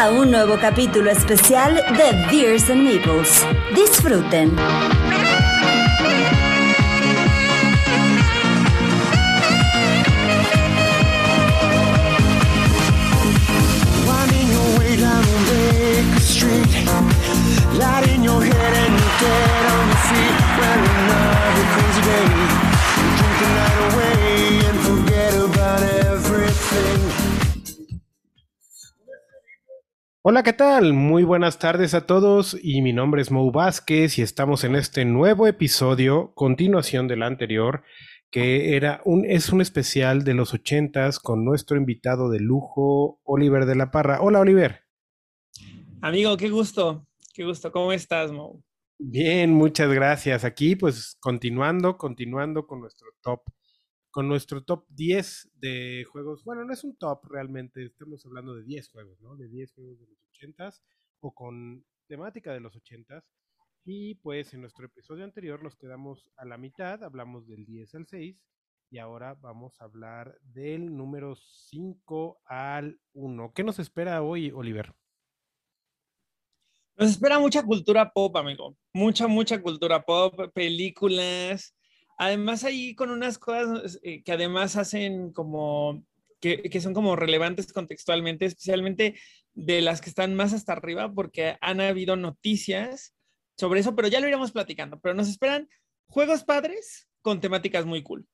A un nuevo capítulo especial de Beers and Meeples. Disfruten. Hola, ¿qué tal? Muy buenas tardes a todos y mi nombre es Mo Vázquez y estamos en este nuevo episodio, continuación del anterior, que era un, es un especial de los ochentas con nuestro invitado de lujo, Oliver de la Parra. Hola, Oliver. Amigo, qué gusto, qué gusto. ¿Cómo estás, Mo? Bien, muchas gracias. Aquí, pues, continuando, continuando con nuestro top, con nuestro top 10 de juegos. Bueno, no es un top realmente, estamos hablando de 10 juegos, ¿no? De 10 juegos de los ochentas o con temática de los ochentas. Y pues en nuestro episodio anterior nos quedamos a la mitad, hablamos del 10 al 6 y ahora vamos a hablar del número 5 al 1. ¿Qué nos espera hoy, Oliver? Nos espera mucha cultura pop, amigo. Mucha, mucha cultura pop, películas. Además, ahí con unas cosas eh, que además hacen como, que, que son como relevantes contextualmente, especialmente de las que están más hasta arriba, porque han habido noticias sobre eso, pero ya lo iremos platicando. Pero nos esperan juegos padres con temáticas muy cool.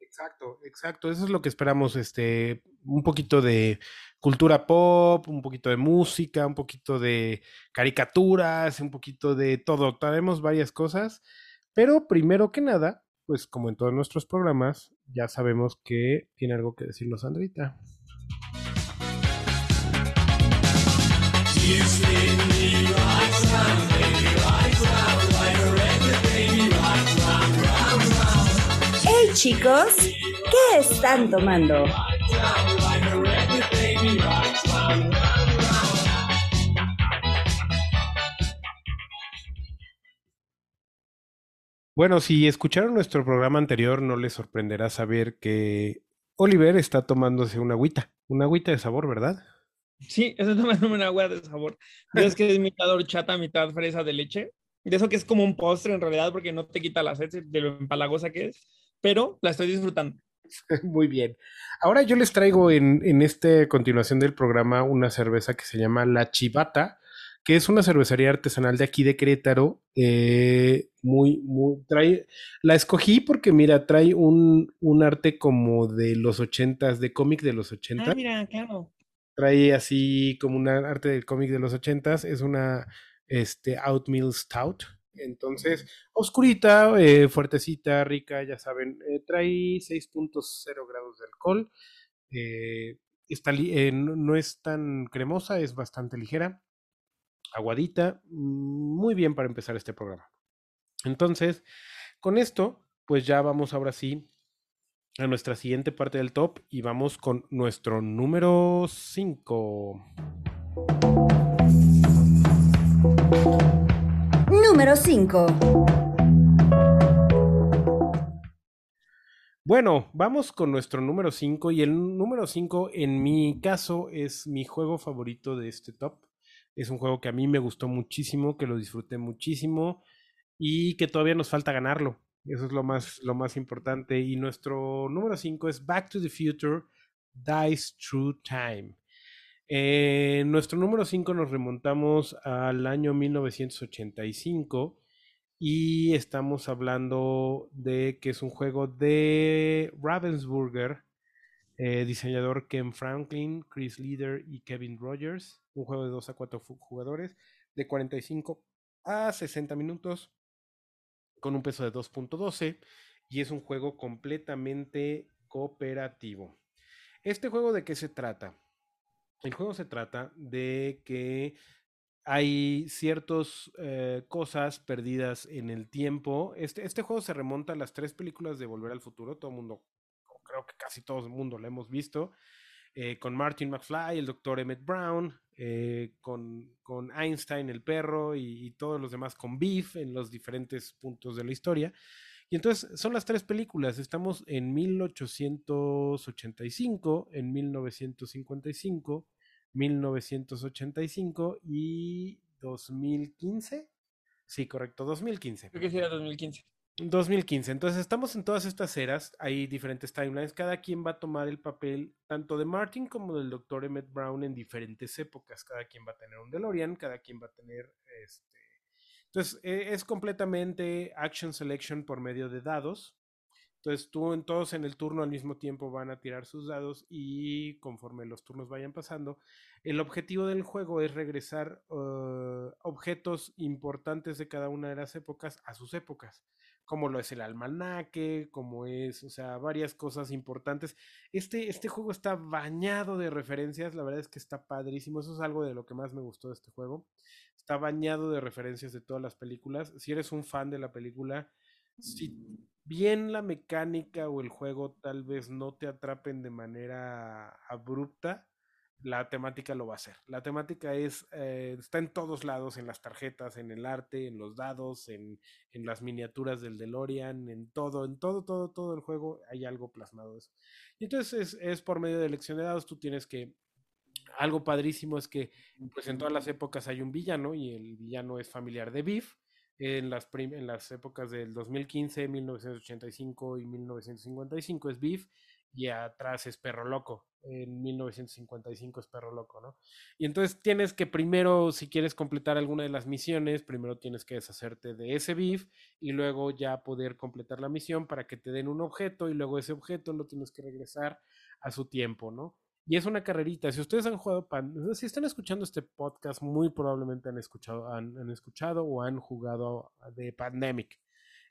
Exacto, exacto. Eso es lo que esperamos, este, un poquito de cultura pop, un poquito de música, un poquito de caricaturas, un poquito de todo. Traemos varias cosas, pero primero que nada, pues como en todos nuestros programas, ya sabemos que tiene algo que decirnos Sandrita. Hey chicos, ¿qué están tomando? Bueno, si escucharon nuestro programa anterior, no les sorprenderá saber que Oliver está tomándose una agüita, una agüita de sabor, ¿verdad? Sí, estoy tomando una agua de sabor. Es que es mitad horchata, mitad fresa de leche. De eso que es como un postre en realidad, porque no te quita la sed de lo empalagosa que es, pero la estoy disfrutando. Muy bien. Ahora yo les traigo en, en esta continuación del programa una cerveza que se llama La Chivata, que es una cervecería artesanal de aquí de Querétaro. eh, muy, muy, trae, la escogí porque, mira, trae un, un arte como de los ochentas, de cómic de los ochentas. Ah, mira, claro. Trae así como una arte del cómic de los ochentas. Es una este, Stout. Entonces, oscurita, eh, fuertecita, rica, ya saben. eh, trae 6.0 grados de alcohol. eh, está li- no, no es tan cremosa, es bastante ligera. Aguadita. mm, Muy bien para empezar este programa. Entonces, con esto, pues ya vamos ahora sí a nuestra siguiente parte del top y vamos con nuestro número 5. Número 5. Bueno, vamos con nuestro número 5 y el número 5 en mi caso es mi juego favorito de este top. Es un juego que a mí me gustó muchísimo, que lo disfruté muchísimo y que todavía nos falta ganarlo. Eso es lo más, lo más importante. Y nuestro número 5 es Back to the Future Dice Through Time. En nuestro número 5 nos remontamos al año 1985 y estamos hablando de que es un juego de Ravensburger, eh, diseñador Ken Franklin, Chris Leader y Kevin Rogers. Un juego de 2 a 4 jugadores de 45 a 60 minutos con un peso de 2.12 y es un juego completamente cooperativo. ¿Este juego de qué se trata? El juego se trata de que hay ciertas eh, cosas perdidas en el tiempo. Este, este juego se remonta a las tres películas de Volver al Futuro. Todo el mundo, creo que casi todo el mundo lo hemos visto. eh, con Martin McFly, el doctor Emmett Brown, eh, con, con Einstein, el perro, y, y todos los demás con Beef en los diferentes puntos de la historia. Y entonces son las tres películas. Estamos en 1885, en 1955, 1985 y 2015. Sí, correcto, 2015. Creo que sí era 2015. 2015. Entonces estamos en todas estas eras, hay diferentes timelines, cada quien va a tomar el papel tanto de Martin como del Dr. Emmett Brown en diferentes épocas, cada quien va a tener un DeLorean, cada quien va a tener este... Entonces e- es completamente action selection por medio de dados. Entonces tú en todos en el turno al mismo tiempo van a tirar sus dados y conforme los turnos vayan pasando, el objetivo del juego es regresar uh, objetos importantes de cada una de las épocas a sus épocas como lo es el almanaque, como es, o sea, varias cosas importantes. Este, este juego está bañado de referencias, la verdad es que está padrísimo, eso es algo de lo que más me gustó de este juego. Está bañado de referencias de todas las películas. Si eres un fan de la película, si bien la mecánica o el juego tal vez no te atrapen de manera abrupta, la temática lo va a hacer. La temática es, eh, está en todos lados, en las tarjetas, en el arte, en los dados, en, en, las miniaturas del DeLorean, en todo, en todo, todo, todo el juego hay algo plasmado de eso. Y entonces es, es por medio de elección de dados, tú tienes que... Algo padrísimo es que pues en todas las épocas hay un villano y el villano es familiar de Biff. En las, en las épocas del 2015, 1985 y 1955 es Biff y atrás es Perro Loco. En 1955 es Perro Loco, ¿no? Y entonces tienes que primero, si quieres completar alguna de las misiones, primero tienes que deshacerte de ese BIF y luego ya poder completar la misión para que te den un objeto y luego ese objeto lo tienes que regresar a su tiempo, ¿no? Y es una carrerita. Si ustedes han jugado, si están escuchando este podcast, muy probablemente han escuchado, han escuchado o han jugado de Pandemic.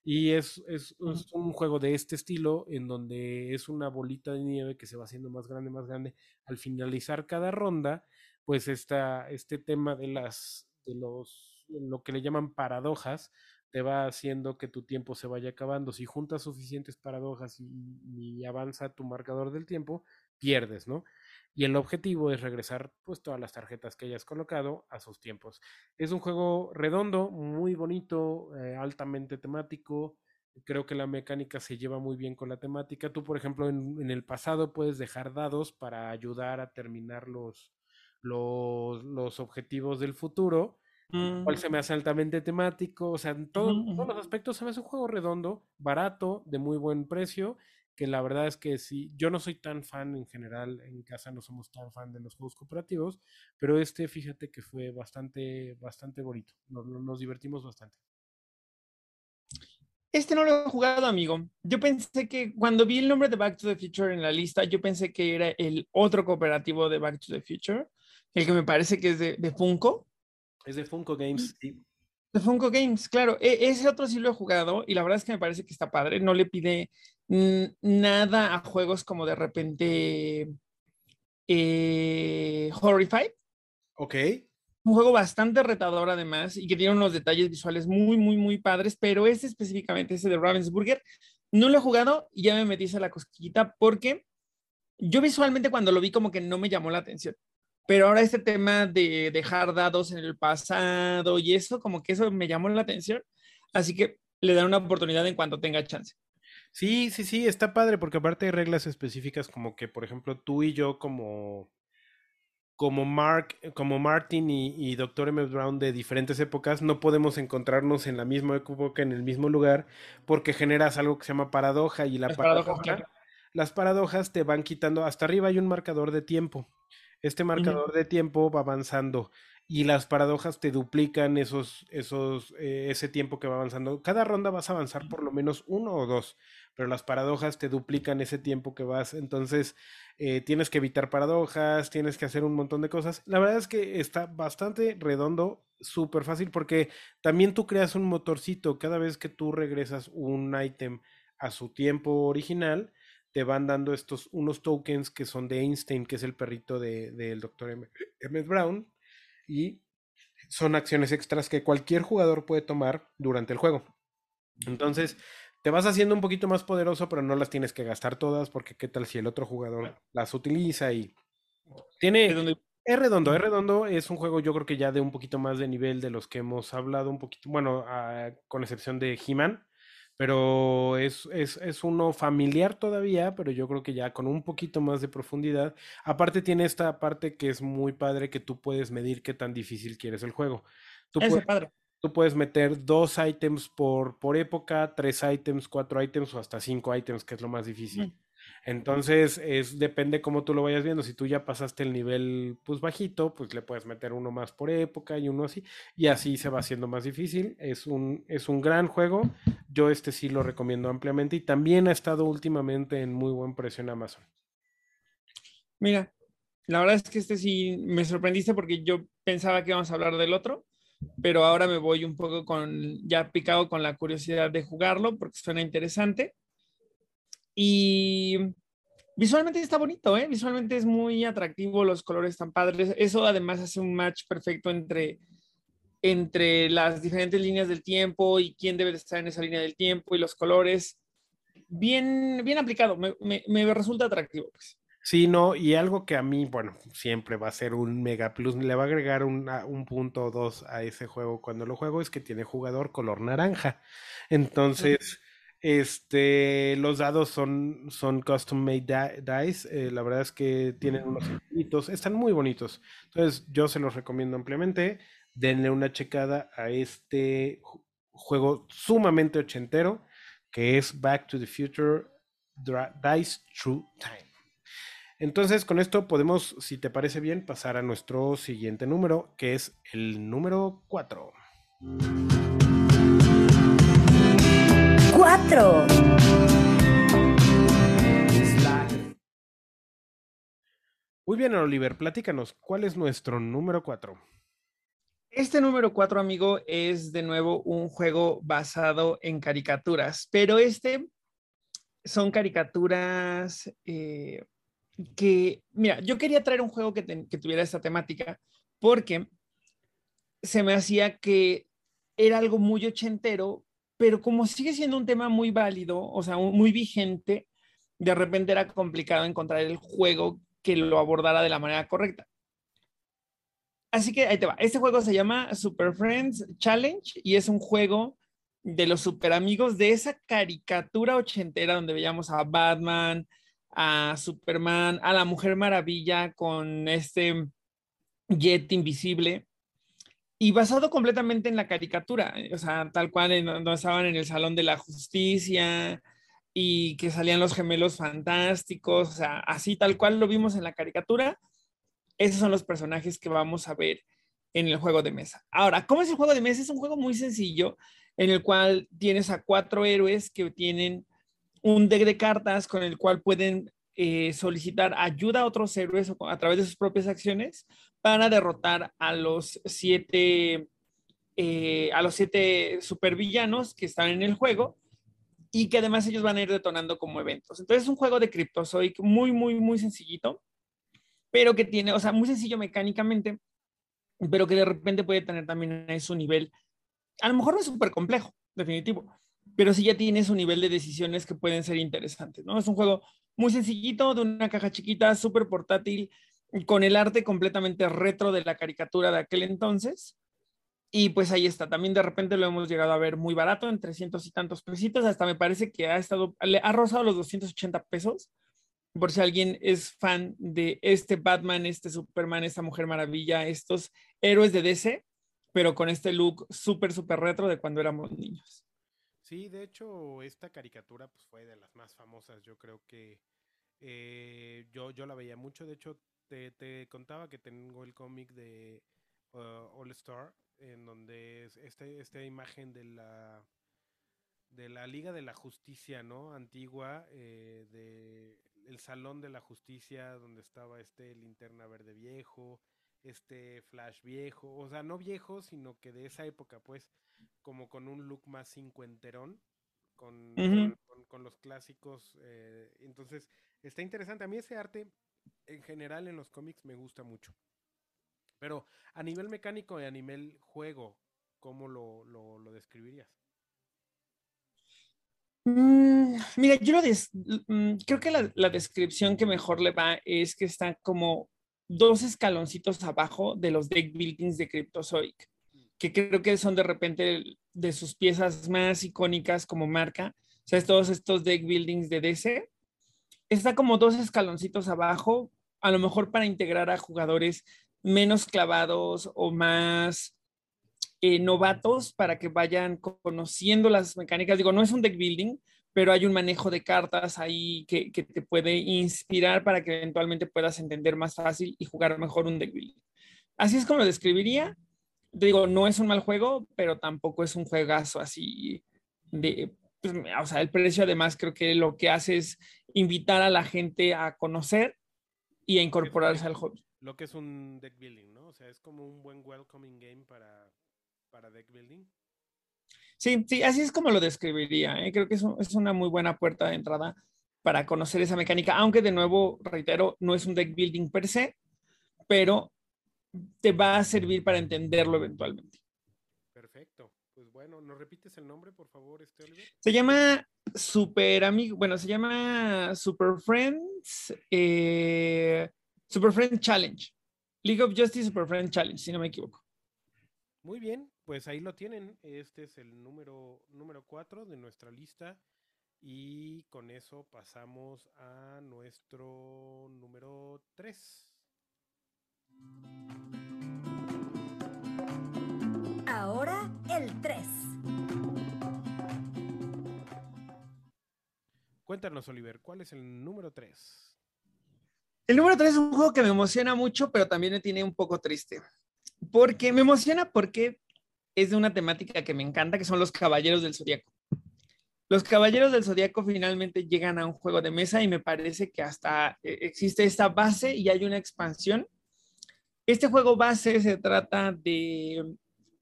Y es, es, es, un juego de este estilo en donde es una bolita de nieve que se va haciendo más grande, más grande. Al finalizar cada ronda, pues esta, este tema de las, de los, lo que le llaman paradojas, te va haciendo que tu tiempo se vaya acabando. Si juntas suficientes paradojas y, y avanza tu marcador del tiempo, pierdes, ¿no? Y el objetivo es regresar pues todas las tarjetas que hayas colocado a sus tiempos. Es un juego redondo, muy bonito, eh, altamente temático. Creo que la mecánica se lleva muy bien con la temática. Tú, por ejemplo, en, en el pasado puedes dejar dados para ayudar a terminar los, los, los objetivos del futuro. Mm. Cual se me hace altamente temático. O sea, en todo, todos los aspectos se me hace un juego redondo, barato, de muy buen precio que la verdad es que sí, yo no soy tan fan en general, en casa no somos tan fan de los juegos cooperativos, pero este fíjate que fue bastante, bastante bonito, nos, nos divertimos bastante. Este no lo he jugado, amigo. Yo pensé que cuando vi el nombre de Back to the Future en la lista, yo pensé que era el otro cooperativo de Back to the Future, el que me parece que es de, de Funko. Es de Funko Games, sí. De Funko Games, claro. E ese otro sí lo he jugado y la verdad es que me parece que está padre. No le pide nada a juegos como de repente eh, Horrified. Ok. Un juego bastante retador además y que tiene unos detalles visuales muy, muy, muy padres, pero ese específicamente, ese de Ravensburger, no lo he jugado y ya me metí a la cosquillita porque yo visualmente cuando lo vi como que no me llamó la atención. Pero ahora este tema de dejar dados en el pasado y eso, como que eso me llamó la atención. Así que le dan una oportunidad en cuanto tenga chance. Sí, sí, sí, está padre porque aparte hay reglas específicas como que, por ejemplo, tú y yo como como Mark, como Martin y, y Dr. M. Brown de diferentes épocas, no podemos encontrarnos en la misma época, en el mismo lugar, porque generas algo que se llama paradoja y la Las paradoja, paradojas, claro. las paradojas te van quitando, hasta arriba hay un marcador de tiempo. Este marcador uh -huh. de tiempo va avanzando y las paradojas te duplican esos, esos, eh, ese tiempo que va avanzando. Cada ronda vas a avanzar por lo menos uno o dos, pero las paradojas te duplican ese tiempo que vas. Entonces eh, tienes que evitar paradojas, tienes que hacer un montón de cosas. La verdad es que está bastante redondo, súper fácil, porque también tú creas un motorcito. Cada vez que tú regresas un ítem a su tiempo original, te van dando estos unos tokens que son de Einstein, que es el perrito del de, de doctor Emmett Brown, y son acciones extras que cualquier jugador puede tomar durante el juego. Entonces, te vas haciendo un poquito más poderoso, pero no las tienes que gastar todas, porque qué tal si el otro jugador las utiliza y tiene... Es redondo, es redondo, es un juego yo creo que ya de un poquito más de nivel de los que hemos hablado un poquito, bueno, uh, con excepción de He-Man, Pero es, es, es uno familiar todavía, pero yo creo que ya con un poquito más de profundidad. Aparte tiene esta parte que es muy padre que tú puedes medir qué tan difícil quieres el juego. Tú Ese puedes, padre. Tú puedes meter dos ítems por, por época, tres ítems, cuatro ítems o hasta cinco ítems, que es lo más difícil. Entonces, es, depende cómo tú lo vayas viendo. Si tú ya pasaste el nivel pues bajito, pues le puedes meter uno más por época y uno así. Y así se va haciendo más difícil. Es un, es un gran juego. Yo este sí lo recomiendo ampliamente. Y también ha estado últimamente en muy buen precio en Amazon. Mira, la verdad es que este sí me sorprendiste porque yo pensaba que íbamos a hablar del otro, pero ahora me voy un poco con, ya picado con la curiosidad de jugarlo porque suena interesante. Y visualmente está bonito, ¿eh? Visualmente es muy atractivo, los colores están padres. Eso además hace un match perfecto entre, entre las diferentes líneas del tiempo y quién debe de estar en esa línea del tiempo y los colores. Bien, bien aplicado, me, me- me resulta atractivo. pues. Sí, no, y algo que a mí, bueno, siempre va a ser un mega plus, le va a agregar un, punto o dos a ese juego cuando lo juego, es que tiene jugador color naranja. Entonces, este, los dados son, son custom made di- dice, eh, la verdad es que tienen unos circulitos, están muy bonitos. Entonces, yo se los recomiendo ampliamente. Denle una checada a este ju- juego sumamente ochentero, que es Back to the Future Dra- Dice True Time. Entonces, con esto podemos, si te parece bien, pasar a nuestro siguiente número, que es el número 4. 4. Muy bien, Oliver, platícanos, ¿cuál es nuestro número 4? Este número 4, amigo, es de nuevo un juego basado en caricaturas, pero este son caricaturas eh, que, mira, yo quería traer un juego que, que tuviera esta temática porque se me hacía que era algo muy ochentero, pero como sigue siendo un tema muy válido, o sea, muy vigente, de repente era complicado encontrar el juego que lo abordara de la manera correcta. Así que ahí te va. Este juego se llama Super Friends Challenge y es un juego de los super amigos de esa caricatura ochentera donde veíamos a Batman, a Superman, a la Mujer Maravilla con este jet invisible y basado completamente en la caricatura, eh, o sea, tal cual en donde estaban en el Salón de la Justicia y que salían los gemelos fantásticos, o sea, así tal cual lo vimos en la caricatura, esos son los personajes que vamos a ver en el juego de mesa. Ahora, ¿cómo es el juego de mesa? Es un juego muy sencillo en el cual tienes a cuatro héroes que tienen un deck de cartas con el cual pueden eh, solicitar ayuda a otros héroes a través de sus propias acciones para derrotar a los siete, eh, a los siete supervillanos que están en el juego y que además ellos van a ir detonando como eventos. Entonces es un juego de Cryptozoic muy, muy, muy sencillito, pero que tiene, o sea, muy sencillo mecánicamente, pero que de repente puede tener también ahí su nivel. A lo mejor no es súper complejo, definitivo, pero sí ya tiene su nivel de decisiones que pueden ser interesantes, ¿no? Es un juego muy sencillito, de una caja chiquita, súper portátil, con el arte completamente retro de la caricatura de aquel entonces. Y pues ahí está, también de repente lo hemos llegado a ver muy barato, en 300 y tantos pesitos, hasta me parece que ha estado, le ha rozado los 280 pesos, por si alguien es fan de este Batman, este Superman, esta Mujer Maravilla, estos héroes de DC, pero con este look súper, súper retro de cuando éramos niños. Sí, de hecho, esta caricatura pues, fue de las más famosas. Yo creo que eh, yo, yo la veía mucho. De hecho, te, te contaba que tengo el cómic de uh, All Star, en donde es este, esta imagen de la de la Liga de la Justicia, ¿no? Antigua, eh, de el Salón de la Justicia, donde estaba este linterna verde viejo, este Flash viejo, o sea, no viejo, sino que de esa época, pues, como con un look más cincuenterón, con, con, con los clásicos. eh, entonces, está interesante. A mí ese arte, en general, en los cómics me gusta mucho. Pero a nivel mecánico y a nivel juego, ¿cómo lo, lo, lo describirías? Mm, mira, yo lo des- mm, creo que la, la descripción que mejor le va es que está como dos escaloncitos abajo de los deck buildings de Cryptozoic. Que creo que son de repente de sus piezas más icónicas como marca. O sea, es todos estos deck buildings de DC. Está como dos escaloncitos abajo, a lo mejor para integrar a jugadores menos clavados o más eh, novatos para que vayan conociendo las mecánicas. Digo, no es un deck building, pero hay un manejo de cartas ahí que, que, te puede inspirar para que eventualmente puedas entender más fácil y jugar mejor un deck building. Así es como lo describiría. Digo, no es un mal juego, pero tampoco es un juegazo así de... Pues, o sea, el precio además creo que lo que hace es invitar a la gente a conocer y a incorporarse al hobby. Lo que es un deck building, ¿no? O sea, es como un buen welcoming game para, para deck building. Sí, sí, así es como lo describiría. ¿eh? Creo que es, es, una muy buena puerta de entrada para conocer esa mecánica, aunque de nuevo, reitero, no es un deck building per se, pero te va a servir para entenderlo eventualmente. Perfecto. Pues bueno, ¿nos repites el nombre, por favor, este Oliver? Se llama Super Amigo, bueno, se llama Super Friends, eh, Super Friends Challenge. League of Justice Super Friends Challenge, si no me equivoco. Muy bien, pues ahí lo tienen. Este es el número, número 4 de nuestra lista. Y con eso pasamos a nuestro número 3. Ahora el 3. Cuéntanos, Oliver, ¿cuál es el número 3? El número 3 es un juego que me emociona mucho, pero también me tiene un poco triste. Porque me emociona porque es de una temática que me encanta, que son los Caballeros del Zodíaco. Los Caballeros del Zodíaco finalmente llegan a un juego de mesa y me parece que hasta eh, existe esta base y hay una expansión. Este juego base se trata de,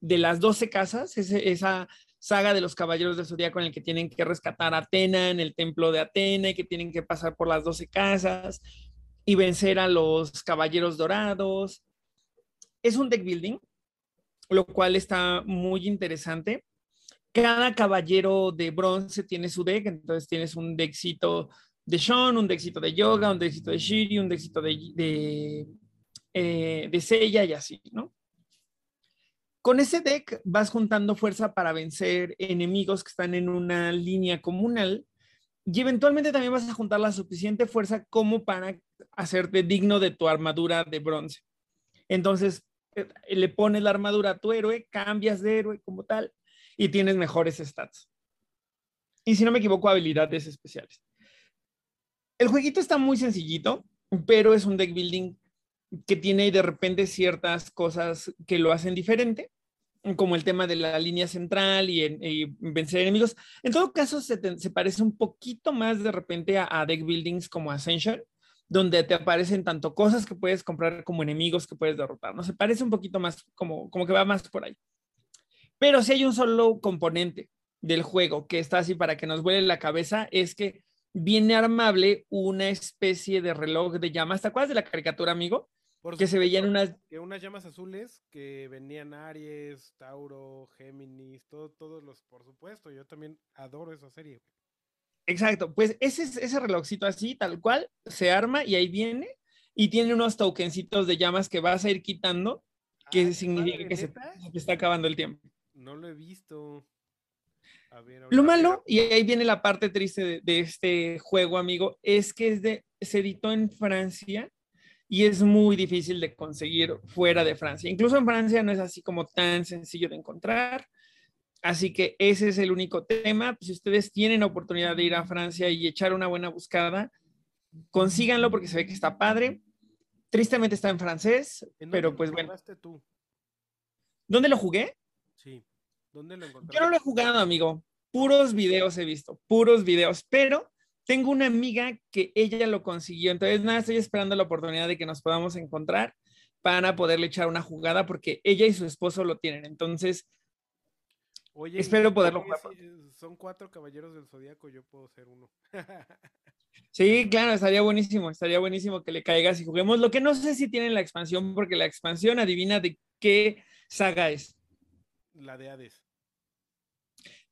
de las 12 casas, esa saga de los Caballeros del Zodíaco en el que tienen que rescatar a Atena en el templo de Atena y que tienen que pasar por las 12 casas y vencer a los Caballeros Dorados. Es un deck building, lo cual está muy interesante. Cada caballero de bronce tiene su deck, entonces tienes un deckcito de Sean, un deckcito de Yoga, un deckcito de Shiri, un deckcito de, de, eh, de Seiya y así, ¿no? Con ese deck vas juntando fuerza para vencer enemigos que están en una línea comunal y eventualmente también vas a juntar la suficiente fuerza como para hacerte digno de tu armadura de bronce. Entonces, eh, le pones la armadura a tu héroe, cambias de héroe como tal y tienes mejores stats. Y si no me equivoco, habilidades especiales. El jueguito está muy sencillito, pero es un deck building que tiene de repente ciertas cosas que lo hacen diferente, como el tema de la línea central y, y vencer enemigos. En todo caso, se, parece un poquito más de repente a, a deck buildings como Ascension, donde te aparecen tanto cosas que puedes comprar como enemigos que puedes derrotar, ¿no? Se parece un poquito más, como, como que va más por ahí. Pero si hay un solo componente del juego que está así para que nos vuele la cabeza, es que viene armable una especie de reloj de llamas. ¿Te acuerdas de la caricatura, amigo? Por que se veían unas... Que unas llamas azules que venían Aries, Tauro, Géminis, todo, todos los, por supuesto, yo también adoro esa serie. Exacto, pues ese, ese relojcito así, tal cual, se arma y ahí viene y tiene unos tokencitos de llamas que vas a ir quitando, que ah, significa que se, se, está acabando el tiempo. No lo he visto. A ver, lo malo, y ahí viene la parte triste de, de, este juego, amigo, es que es de, se editó en Francia y es muy difícil de conseguir fuera de Francia. Incluso en Francia no es así como tan sencillo de encontrar. Así que ese es el único tema. Si ustedes tienen oportunidad de ir a Francia y echar una buena buscada, consíganlo porque se ve que está padre. Tristemente está en francés, ¿En pero pues bueno. Tú? ¿Dónde lo jugué? Sí. ¿Dónde lo encontraste? Yo no lo he jugado, amigo. Puros videos he visto, puros videos, pero tengo una amiga que ella lo consiguió. Entonces, nada, estoy esperando la oportunidad de que nos podamos encontrar para poderle echar una jugada porque ella y su esposo lo tienen. Entonces, Oye, espero poderlo jugar. Son cuatro caballeros del zodiaco, yo puedo ser uno. sí, claro, estaría buenísimo, estaría buenísimo que le caigas y juguemos. Lo que no sé si tienen la expansión, porque la expansión adivina de qué saga es. La de Hades.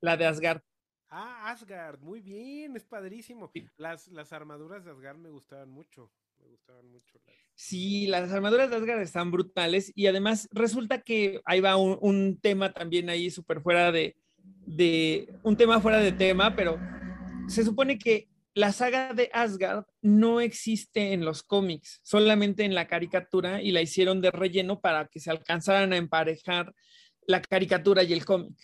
La de Asgard. Ah, Asgard, muy bien, es padrísimo. Las, las armaduras de Asgard me gustaban mucho. Me gustaban mucho. las- Sí, las armaduras de Asgard están brutales y además resulta que ahí va un, un tema también ahí súper fuera de, de, un tema fuera de tema, pero se supone que la saga de Asgard no existe en los cómics, solamente en la caricatura y la hicieron de relleno para que se alcanzaran a emparejar la caricatura y el cómic.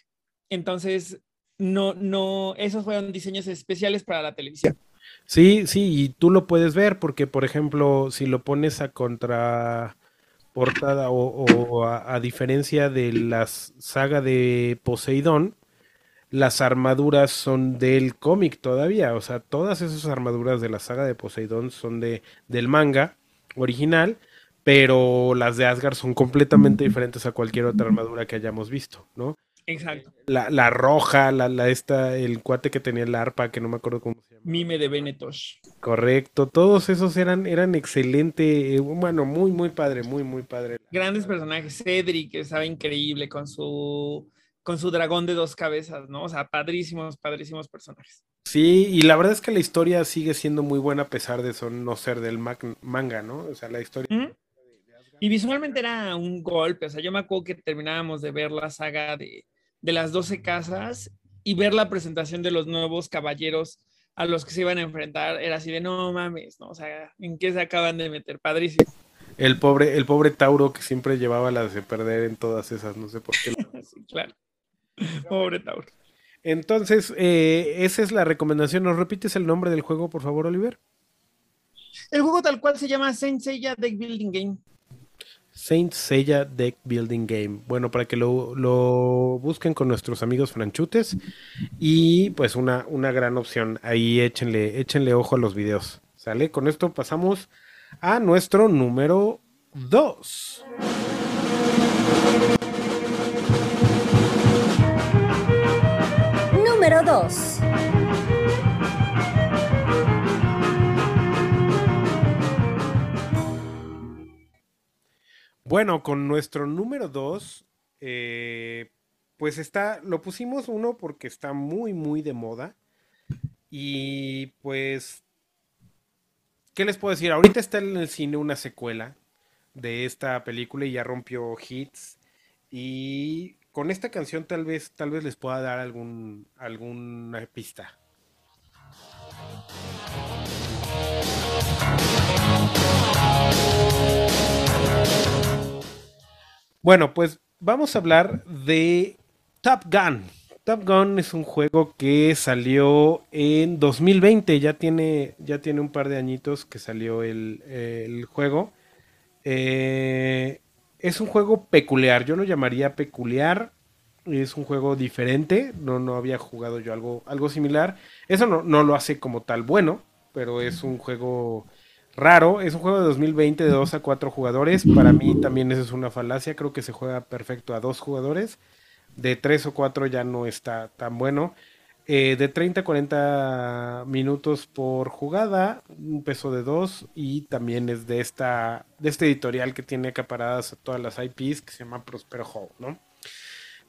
Entonces, no, no, esos fueron diseños especiales para la televisión. Sí, sí, y tú lo puedes ver porque, por ejemplo, si lo pones a contra portada o, o a, a diferencia de la saga de Poseidón, las armaduras son del cómic todavía, o sea, todas esas armaduras de la saga de Poseidón son de, del manga original, pero las de Asgard son completamente diferentes a cualquier otra armadura que hayamos visto, ¿no? Exacto. La, la roja, la, la esta, el cuate que tenía la arpa, que no me acuerdo cómo se llama. Mime de Benetosh. Correcto, todos esos eran, eran excelente, eh, bueno, muy, muy padre, muy, muy padre. Grandes personajes. Cedric, que estaba increíble con su, con su dragón de dos cabezas, ¿no? O sea, padrísimos, padrísimos personajes. Sí, y la verdad es que la historia sigue siendo muy buena a pesar de eso no ser del manga, ¿no? O sea, la historia... Y visualmente era un golpe. O sea, yo me acuerdo que terminábamos de ver la saga de, de las 12 casas y ver la presentación de los nuevos caballeros a los que se iban a enfrentar. Era así de no mames, ¿no? O sea, ¿en qué se acaban de meter? Padrísimo. El pobre, el pobre Tauro que siempre llevaba las de perder en todas esas, no sé por qué. Sí, claro. Pobre Tauro. Entonces, eh, esa es la recomendación. ¿Nos repites el nombre del juego, por favor, Oliver? El juego tal cual se llama Saint Seiya Deck Building Game. Saint Seiya Deck Building Game. Bueno, para que lo, lo busquen con nuestros amigos franchutes. Y pues una, una gran opción. Ahí échenle, échenle ojo a los videos. ¿Sale? Con esto pasamos a nuestro número 2. Número 2. Bueno, con nuestro número 2, pues está, lo pusimos uno porque está muy, muy de moda. Y pues, ¿qué les puedo decir? Ahorita está en el cine una secuela de esta película y ya rompió hits. Y con esta canción tal vez, tal vez les pueda dar algún, alguna pista. Bueno, pues vamos a hablar de Top Gun. Top Gun es un juego que salió en 2020, ya tiene, ya tiene un par de añitos que salió el, el juego. Eh, es un juego peculiar, yo lo llamaría peculiar. Es un juego diferente, no, no había jugado yo algo, algo similar. Eso no, no lo hace como tal bueno, pero es un juego raro. Es un juego de 2020 de 2 a 4 jugadores. Para mí también eso es una falacia. Creo que se juega perfecto a dos jugadores. De 3 o 4 ya no está tan bueno. Eh, de 30 a 40 minutos por jugada, un peso de 2 y también es de esta de este editorial que tiene acaparadas todas las IPs que se llama Prospero Hall.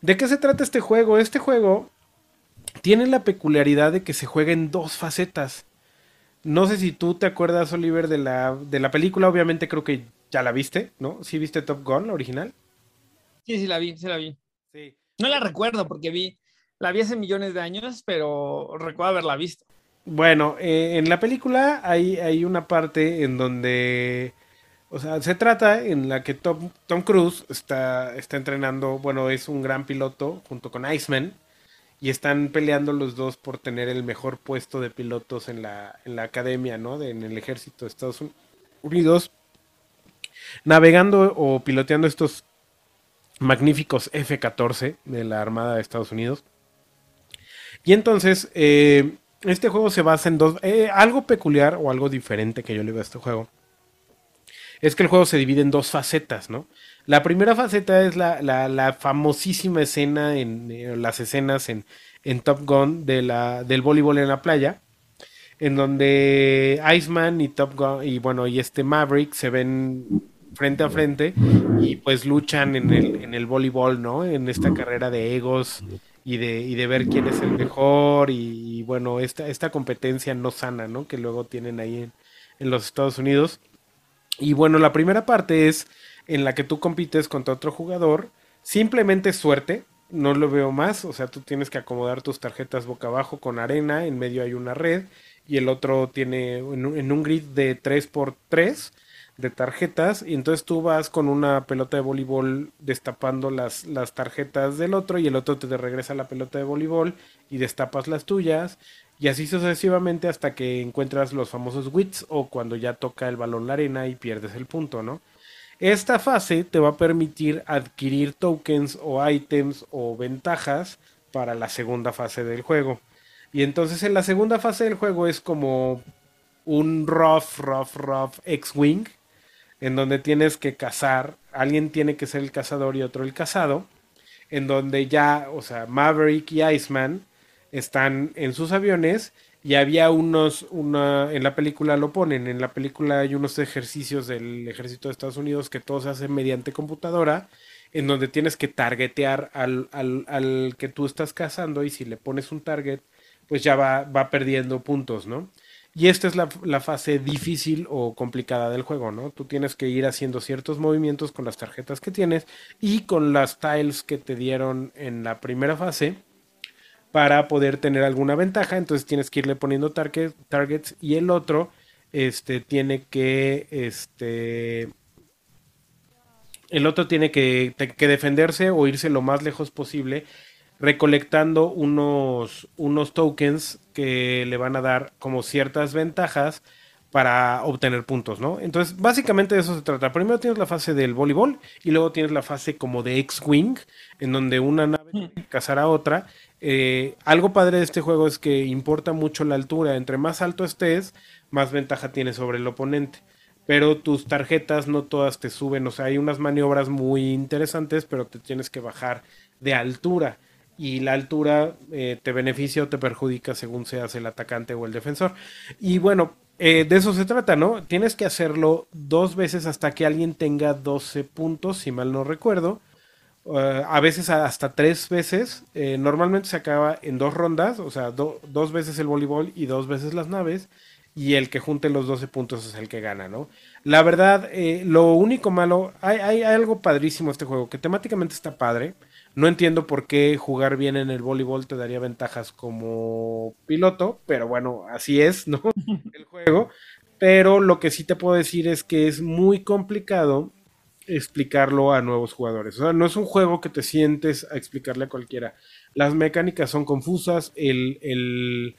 ¿De qué se trata este juego? Este juego tiene la peculiaridad de que se juega en dos facetas. No sé si tú te acuerdas, Oliver, de la, de la película. Obviamente creo que ya la viste, ¿no? ¿Sí viste Top Gun, la original? Sí, sí la vi, sí la vi. Sí. No la recuerdo porque vi, la vi hace millones de años, pero recuerdo haberla visto. Bueno, eh, en la película hay, hay una parte en donde, o sea, se trata en la que Tom, Tom Cruise está, está entrenando, bueno, es un gran piloto junto con Iceman y están peleando los dos por tener el mejor puesto de pilotos en la, en la academia, ¿no? De- en el ejército de Estados Unidos, navegando o piloteando estos magníficos F-14 de la Armada de Estados Unidos. Y entonces, eh, este juego se basa en dos... eh, algo peculiar o algo diferente que yo le veo a este juego. Es que el juego se divide en dos facetas, ¿no? La primera faceta es la, la- famosísima escena, en las escenas en, en Top Gun de la, del voleibol en la playa, en donde Iceman y Top Gun, y bueno, y este Maverick se ven frente a frente y pues luchan en el, en el voleibol, ¿no? En esta carrera de egos y de, y de ver quién es el mejor y, y, bueno, esta, esta competencia no sana, ¿no? Que luego tienen ahí en, en los Estados Unidos. Y bueno, la primera parte es en la que tú compites contra otro jugador, simplemente suerte, no lo veo más, o sea, tú tienes que acomodar tus tarjetas boca abajo con arena, en medio hay una red y el otro tiene en un, grid de 3x3 de tarjetas y entonces tú vas con una pelota de voleibol destapando las, las tarjetas del otro y el otro te regresa la pelota de voleibol y destapas las tuyas y así sucesivamente hasta que encuentras los famosos wits o cuando ya toca el balón la arena y pierdes el punto, ¿no? Esta fase te va a permitir adquirir tokens o items o ventajas para la segunda fase del juego. Y entonces en la segunda fase del juego es como un rough, rough, rough X-Wing, en donde tienes que cazar, alguien tiene que ser el cazador y otro el cazado, en donde ya, o sea, Maverick y Iceman están en sus aviones y había unos, una, en la película lo ponen, en la película hay unos ejercicios del ejército de Estados Unidos que todos se hacen mediante computadora, en donde tienes que targetear al, al, al que tú estás cazando y si le pones un target, pues ya va, va perdiendo puntos, ¿no? Y esta es la, la, fase difícil o complicada del juego, ¿no? Tú tienes que ir haciendo ciertos movimientos con las tarjetas que tienes y con las tiles que te dieron en la primera fase para poder tener alguna ventaja. Entonces tienes que irle poniendo target, targets y el otro este, tiene que, este, el otro tiene que, que defenderse o irse lo más lejos posible recolectando unos, unos tokens que le van a dar como ciertas ventajas para obtener puntos, ¿no? Entonces, básicamente de eso se trata. Primero tienes la fase del voleibol y luego tienes la fase como de X-Wing, en donde una nave tiene que cazar a otra. Eh, algo padre de este juego es que importa mucho la altura. Entre más alto estés, más ventaja tienes sobre el oponente. Pero tus tarjetas no todas te suben. O sea, hay unas maniobras muy interesantes, pero te tienes que bajar de altura y la altura eh, te beneficia o te perjudica según seas el atacante o el defensor. Y bueno, eh, de eso se trata, ¿no? Tienes que hacerlo dos veces hasta que alguien tenga 12 puntos, si mal no recuerdo. Uh, a veces hasta tres veces. Eh, normalmente se acaba en dos rondas, o sea, do, dos veces el voleibol y dos veces las naves. Y el que junte los 12 puntos es el que gana, ¿no? La verdad, eh, lo único malo, hay, hay, hay algo padrísimo este juego, que temáticamente está padre. No entiendo por qué jugar bien en el voleibol te daría ventajas como piloto, pero bueno, así es, ¿no? El juego. Pero lo que sí te puedo decir es que es muy complicado explicarlo a nuevos jugadores. O sea, no es un juego que te sientes a explicarle a cualquiera. Las mecánicas son confusas, el, el,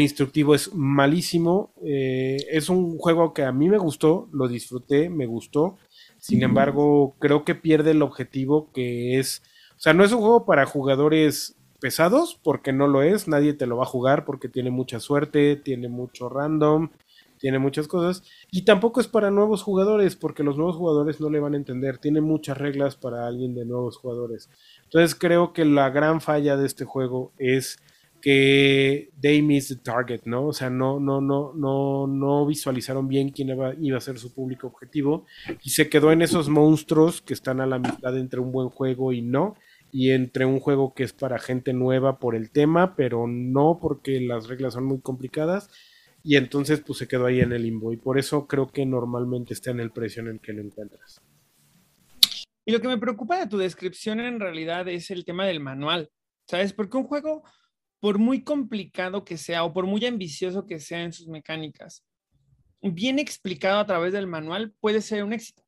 instructivo es malísimo. Eh, es un juego que a mí me gustó, lo disfruté, me gustó. Sin embargo, creo que pierde el objetivo que es o sea, no es un juego para jugadores pesados, porque no lo es, nadie te lo va a jugar porque tiene mucha suerte, tiene mucho random, tiene muchas cosas. Y tampoco es para nuevos jugadores, porque los nuevos jugadores no le van a entender, tiene muchas reglas para alguien de nuevos jugadores. Entonces creo que la gran falla de este juego es que they missed the target, ¿no? O sea, no, no, no, no, no visualizaron bien quién iba, iba, a ser su público objetivo y se quedó en esos monstruos que están a la mitad entre un buen juego y no y entre un juego que es para gente nueva por el tema, pero no porque las reglas son muy complicadas. Y entonces pues se quedó ahí en el limbo. Y por eso creo que normalmente está en el precio en el que lo encuentras. Y lo que me preocupa de tu descripción en realidad es el tema del manual. ¿Sabes? Porque un juego, por muy complicado que sea o por muy ambicioso que sea en sus mecánicas, bien explicado a través del manual puede ser un éxito.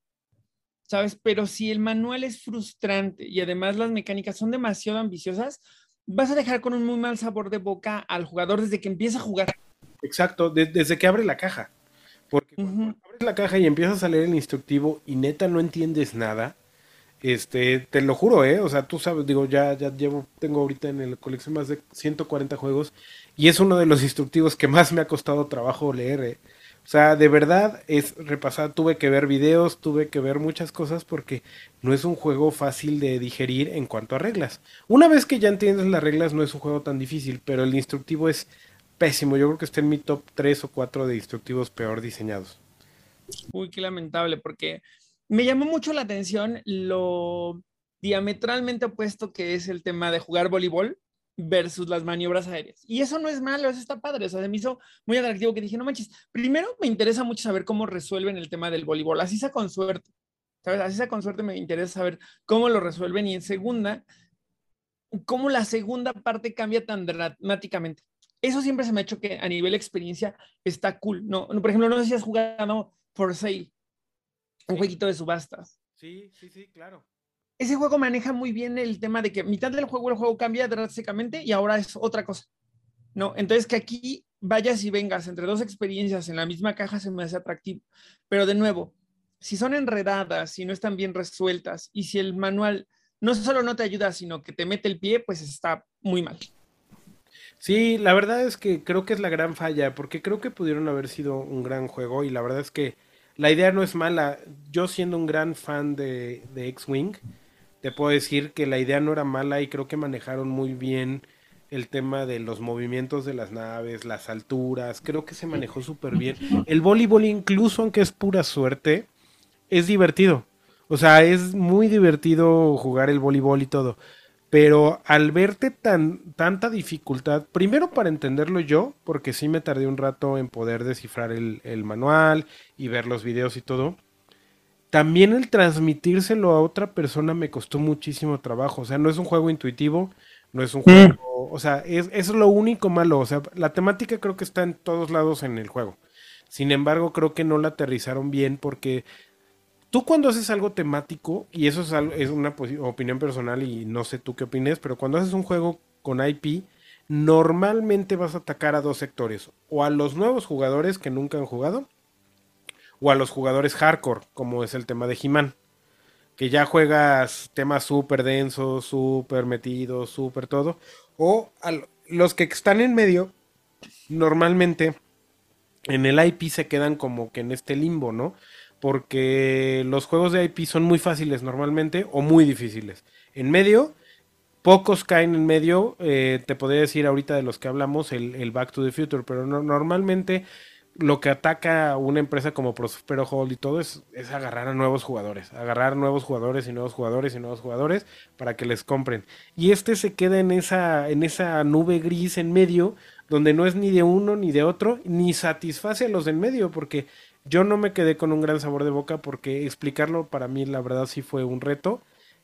¿sabes? Pero si el manual es frustrante y además las mecánicas son demasiado ambiciosas, vas a dejar con un muy mal sabor de boca al jugador desde que empieza a jugar. Exacto, de desde que abre la caja. Porque uh -huh. abres la caja y empiezas a leer el instructivo y neta no entiendes nada, este, te lo juro, ¿eh? O sea, tú sabes, digo, ya, ya llevo, tengo ahorita en el colección más de 140 juegos y es uno de los instructivos que más me ha costado trabajo leer, ¿eh? O sea, de verdad es repasar, tuve que ver videos, tuve que ver muchas cosas porque no es un juego fácil de digerir en cuanto a reglas. Una vez que ya entiendes las reglas no es un juego tan difícil, pero el instructivo es pésimo. Yo creo que está en mi top 3 o 4 de instructivos peor diseñados. Uy, qué lamentable, porque me llamó mucho la atención lo diametralmente opuesto que es el tema de jugar voleibol versus las maniobras aéreas. Y eso no es malo, eso está padre. O sea, se me hizo muy atractivo que dije, no manches, primero me interesa mucho saber cómo resuelven el tema del voleibol, así sea con suerte. ¿Sabes? Así sea con suerte me interesa saber cómo lo resuelven. Y en segunda, cómo la segunda parte cambia tan dramáticamente. Eso siempre se me ha hecho que a nivel experiencia está cool. No, no por ejemplo, no sé si has jugado For Sale, un jueguito de subastas. Sí, sí, sí, claro. Ese juego maneja muy bien el tema de que mitad del juego el juego cambia drásticamente y ahora es otra cosa. No, entonces que aquí vayas y vengas entre dos experiencias en la misma caja se me hace atractivo. Pero de nuevo, si son enredadas, si no están bien resueltas y si el manual no solo no te ayuda, sino que te mete el pie, pues está muy mal. Sí, la verdad es que creo que es la gran falla, porque creo que pudieron haber sido un gran juego y la verdad es que la idea no es mala. Yo siendo un gran fan de, de X-Wing, te puedo decir que la idea no era mala y creo que manejaron muy bien el tema de los movimientos de las naves, las alturas, creo que se manejó súper bien. El voleibol, incluso aunque es pura suerte, es divertido. O sea, es muy divertido jugar el voleibol y todo. Pero al verte tan, tanta dificultad, primero para entenderlo yo, porque sí me tardé un rato en poder descifrar el, el manual y ver los videos y todo, también el transmitírselo a otra persona me costó muchísimo trabajo. O sea, no es un juego intuitivo, no es un juego. O sea, es, es lo único malo. O sea, la temática creo que está en todos lados en el juego. Sin embargo, creo que no la aterrizaron bien porque tú cuando haces algo temático, y eso es, algo- es una opinión personal y no sé tú qué opines, pero cuando haces un juego con IP, normalmente vas a atacar a dos sectores. O a los nuevos jugadores que nunca han jugado, o a los jugadores hardcore, como es el tema de He-Man. Que ya juegas temas súper densos, súper metidos, súper todo. O a lo- los que están en medio, normalmente en el IP se quedan como que en este limbo, ¿no? Porque los juegos de IP son muy fáciles normalmente o muy difíciles. En medio, pocos caen en medio. eh, te podría decir ahorita de los que hablamos, el, Back to the Future, pero no- normalmente lo que ataca una empresa como Prospero Hold y todo es, agarrar a nuevos jugadores, agarrar nuevos jugadores y nuevos jugadores y nuevos jugadores para que les compren. Y este se queda en esa, en esa nube gris en medio, donde no es ni de uno ni de otro, ni satisface a los en medio, porque yo no me quedé con un gran sabor de boca, porque explicarlo para mí la verdad sí fue un reto.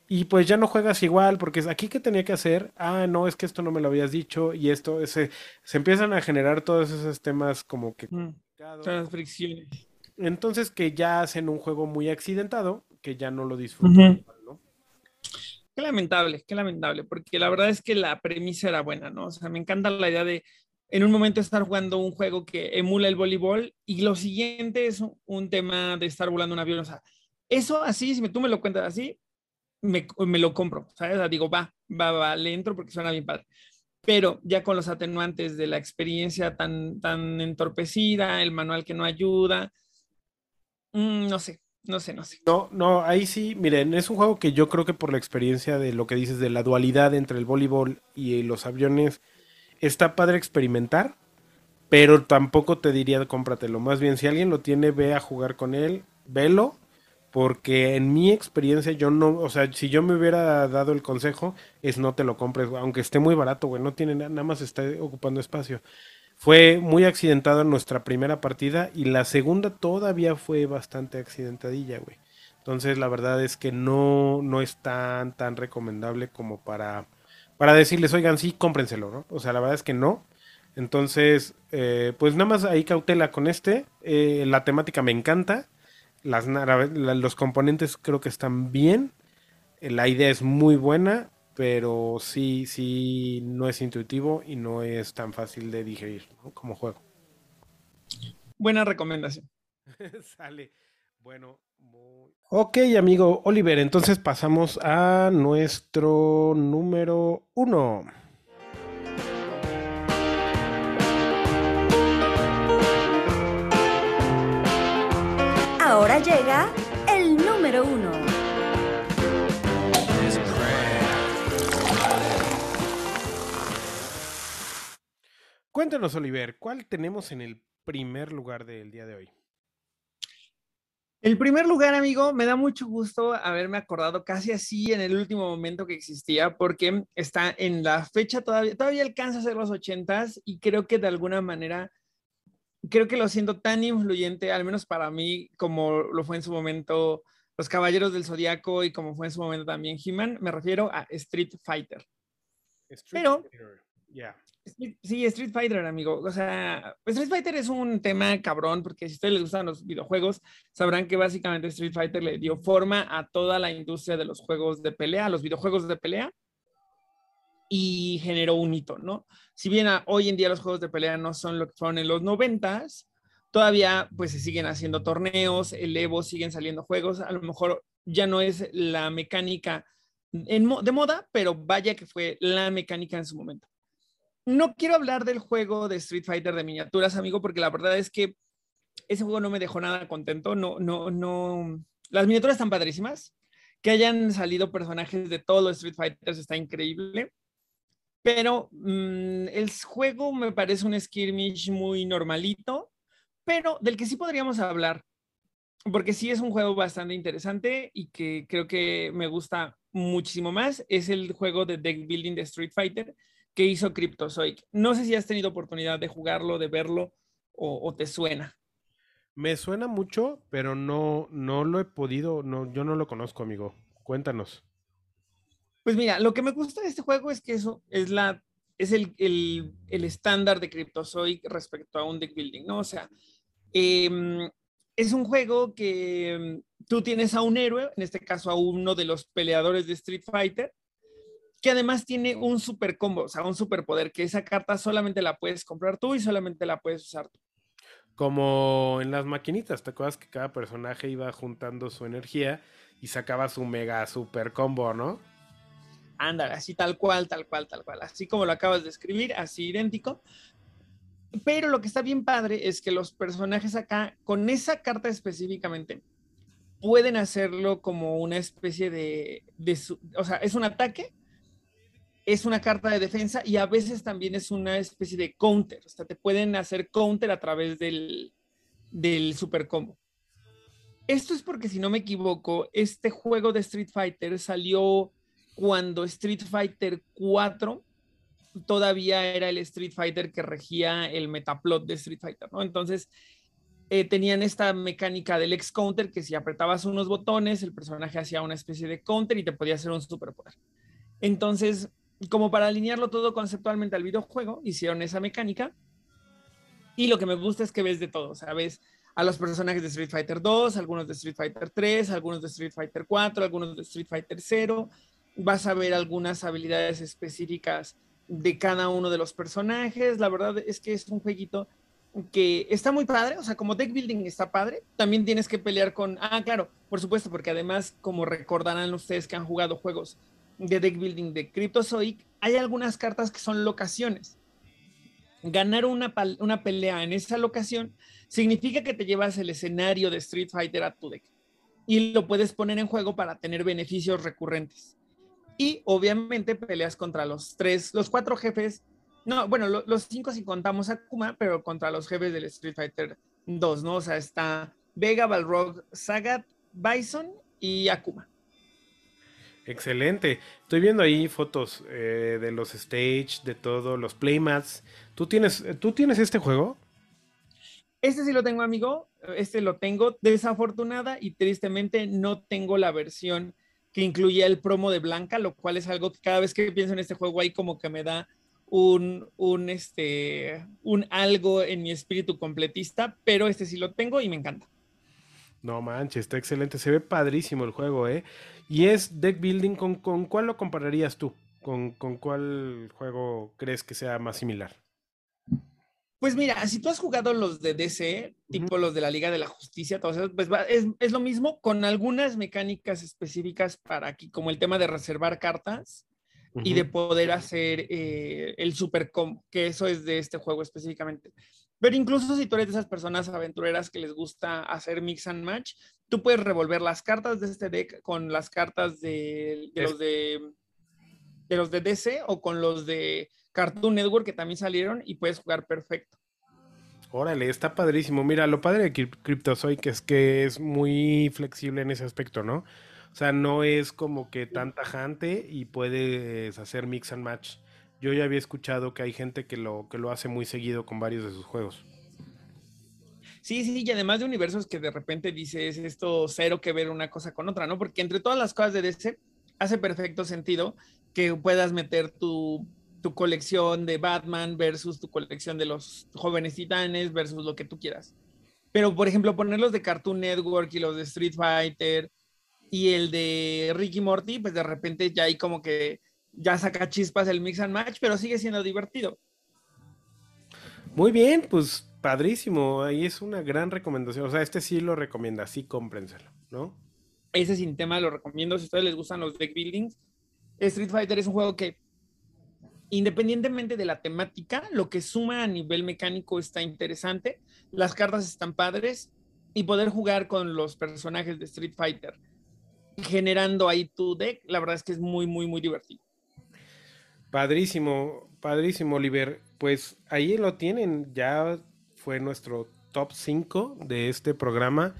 Y pues ya no juegas igual, porque es aquí que tenía que hacer, ah, no, es que esto no me lo habías dicho, y esto, ese, se empiezan a generar todos esos temas como que Mm, fricciones. Entonces que ya hacen un juego muy accidentado, que ya no lo disfruto. Ujú. igual, ¿no? Qué lamentable, qué lamentable, porque la verdad es que la premisa era buena, ¿no? O sea, me encanta la idea de en un momento estar jugando un juego que emula el voleibol y lo siguiente es un, tema de estar volando un avión. O sea, eso así, si tú me lo cuentas así, me, me lo compro, ¿sabes? O digo, va, va, va, le entro porque suena bien padre. Pero ya con los atenuantes de la experiencia tan, tan entorpecida, el manual que no ayuda, mm, no sé, no sé, no sé. No, no, ahí sí, miren, es un juego que yo creo que por la experiencia de lo que dices de la dualidad entre el voleibol y los aviones, está padre experimentar, pero tampoco te diría cómpratelo. Más bien, si alguien lo tiene, ve a jugar con él, velo, porque en mi experiencia yo no, o sea, si yo me hubiera dado el consejo, es no te lo compres, aunque esté muy barato, güey, no tiene na- nada más está ocupando espacio. Fue muy accidentado en nuestra primera partida y la segunda todavía fue bastante accidentadilla, güey. Entonces la verdad es que no, no es tan, tan recomendable como para, para decirles, oigan, sí, cómprenselo, ¿no? O sea, la verdad es que no. Entonces, eh, pues nada más ahí cautela con este. Eh, la temática me encanta. Las, la- los componentes creo que están bien. Eh, La idea es muy buena, pero sí, sí, no es intuitivo y no es tan fácil de digerir ¿no? como juego. Buena recomendación. Sale. Bueno, Ok, amigo Oliver, entonces pasamos a nuestro número uno. Ahora llega el número uno. Cuéntanos, Oliver, ¿cuál tenemos en el primer lugar del día de hoy? El primer lugar, amigo, me da mucho gusto haberme acordado casi así en el último momento que existía, porque está en la fecha todavía, todavía alcanza a ser los ochentas y creo que de alguna manera, creo que lo siento tan influyente, al menos para mí, como lo fue en su momento Los Caballeros del Zodiaco y como fue en su momento también He-Man, me refiero a Street Fighter. Street Pero- Fighter, Sí, Street Fighter, amigo. O sea, Street Fighter es un tema cabrón, porque si a ustedes les gustan los videojuegos, sabrán que básicamente Street Fighter le dio forma a toda la industria de los juegos de pelea, a los videojuegos de pelea, y generó un hito, ¿no? Si bien hoy en día los juegos de pelea no son lo que fueron en los noventas, todavía pues se siguen haciendo torneos, el Evo siguen saliendo juegos, a lo mejor ya no es la mecánica en de moda, pero vaya que fue la mecánica en su momento. No quiero hablar del juego de Street Fighter de miniaturas, amigo, porque la verdad es que ese juego no me dejó nada contento. No, no, no. Las miniaturas están padrísimas. Que hayan salido personajes de todos los Street Fighters está increíble. Pero mm, el juego me parece un skirmish muy normalito, pero del que sí podríamos hablar, porque sí es un juego bastante interesante y que creo que me gusta muchísimo más, es el juego de deck building de Street Fighter que hizo Cryptozoic. No sé si has tenido oportunidad de jugarlo, de verlo o, o te suena. Me suena mucho, pero no, no lo he podido, no, yo no lo conozco, amigo. Cuéntanos. Pues mira, lo que me gusta de este juego es que eso es la es el, el, el estándar de Cryptozoic respecto a un deck building, ¿no? O sea, em, es un juego que em, tú tienes a un héroe, en este caso a uno de los peleadores de Street Fighter, que además tiene un super combo, o sea, un superpoder, que esa carta solamente la puedes comprar tú y solamente la puedes usar tú. Como en las maquinitas, ¿te acuerdas que cada personaje iba juntando su energía y sacaba su mega super combo, ¿no? Ándale, así tal cual, tal cual, tal cual. Así como lo acabas de escribir, así idéntico. Pero lo que está bien padre es que los personajes acá, con esa carta específicamente, pueden hacerlo como una especie de, de su- o sea, es un ataque, es una carta de defensa y a veces también es una especie de counter. O sea, te pueden hacer counter a través del, del super combo. Esto es porque, si no me equivoco, este juego de Street Fighter salió cuando Street Fighter 4 todavía era el Street Fighter que regía el metaplot de Street Fighter, ¿no? Entonces, eh, tenían esta mecánica del X counter que si apretabas unos botones, el personaje hacía una especie de counter y te podía hacer un superpoder. Entonces, como para alinearlo todo conceptualmente al videojuego, hicieron esa mecánica. Y lo que me gusta es que ves de todo, ¿sabes? A los personajes de Street Fighter 2, algunos de Street Fighter 3, algunos de Street Fighter 4, algunos de Street Fighter 0. Vas a ver algunas habilidades específicas de cada uno de los personajes. La verdad es que es un jueguito que está muy padre, o sea, como deck building está padre, también tienes que pelear con, ah, claro, por supuesto, porque además, como recordarán ustedes que han jugado juegos de deck building de Cryptozoic, hay algunas cartas que son locaciones. Ganar una, una pelea en esa locación significa que te llevas el escenario de Street Fighter a tu deck y lo puedes poner en juego para tener beneficios recurrentes. Y obviamente peleas contra los tres, los cuatro jefes. No, bueno, lo- los cinco si contamos a Kuma, pero contra los jefes del Street Fighter 2, ¿no? O sea, está Vega, Balrog, Sagat, Bison y Akuma. Excelente. Estoy viendo ahí fotos eh, de los stage, de todo, los playmats. ¿Tú tienes, ¿Tú tienes este juego? Este sí lo tengo, amigo. Este lo tengo. Desafortunada y tristemente no tengo la versión que incluía el promo de Blanca, lo cual es algo que cada vez que pienso en este juego ahí como que me da un, un, este, un algo en mi espíritu completista, pero este sí lo tengo y me encanta. No manches, está excelente. Se ve padrísimo el juego, ¿eh? Y es deck building. ¿Con, con cuál lo compararías tú? ¿Con, ¿Con cuál juego crees que sea más similar? Pues mira, si tú has jugado los de DC, tipo los de la Liga de la Justicia, todos esos, pues va- es, es lo mismo con algunas mecánicas específicas para aquí, como el tema de reservar cartas y de poder hacer eh, el super combo, que eso es de este juego específicamente. Pero incluso si tú eres de esas personas aventureras que les gusta hacer mix and match, tú puedes revolver las cartas de este deck con las cartas de, de los de de los de DC o con los de Cartoon Network que también salieron y puedes jugar perfecto. Órale, está padrísimo. Mira, lo padre de Cryp- Cryptozoic es que es muy flexible en ese aspecto, ¿no? O sea, no es como que tan tajante y puedes hacer mix and match. Yo ya había escuchado que hay gente que lo, que lo hace muy seguido con varios de sus juegos. Sí, sí, y además de universos que de repente dices esto cero que ver una cosa con otra, ¿no? Porque entre todas las cosas de DC hace perfecto sentido que puedas meter tu, tu colección de Batman versus tu colección de los jóvenes titanes versus lo que tú quieras. Pero, por ejemplo, poner los de Cartoon Network y los de Street Fighter y el de Ricky Morty, pues de repente ya hay como que ya saca chispas el mix and match, pero sigue siendo divertido. Muy bien, pues padrísimo. Ahí es una gran recomendación. O sea, este sí lo recomienda, sí cómprenselo, ¿no? ese sin tema lo recomiendo si a ustedes les gustan los deck buildings. Street Fighter es un juego que, independientemente de la temática, lo que suma a nivel mecánico está interesante, las cartas están padres y poder jugar con los personajes de Street Fighter generando ahí tu deck, la verdad es que es muy, muy, muy divertido. Padrísimo, padrísimo, Oliver. Pues ahí lo tienen, ya fue nuestro top 5 de este programa.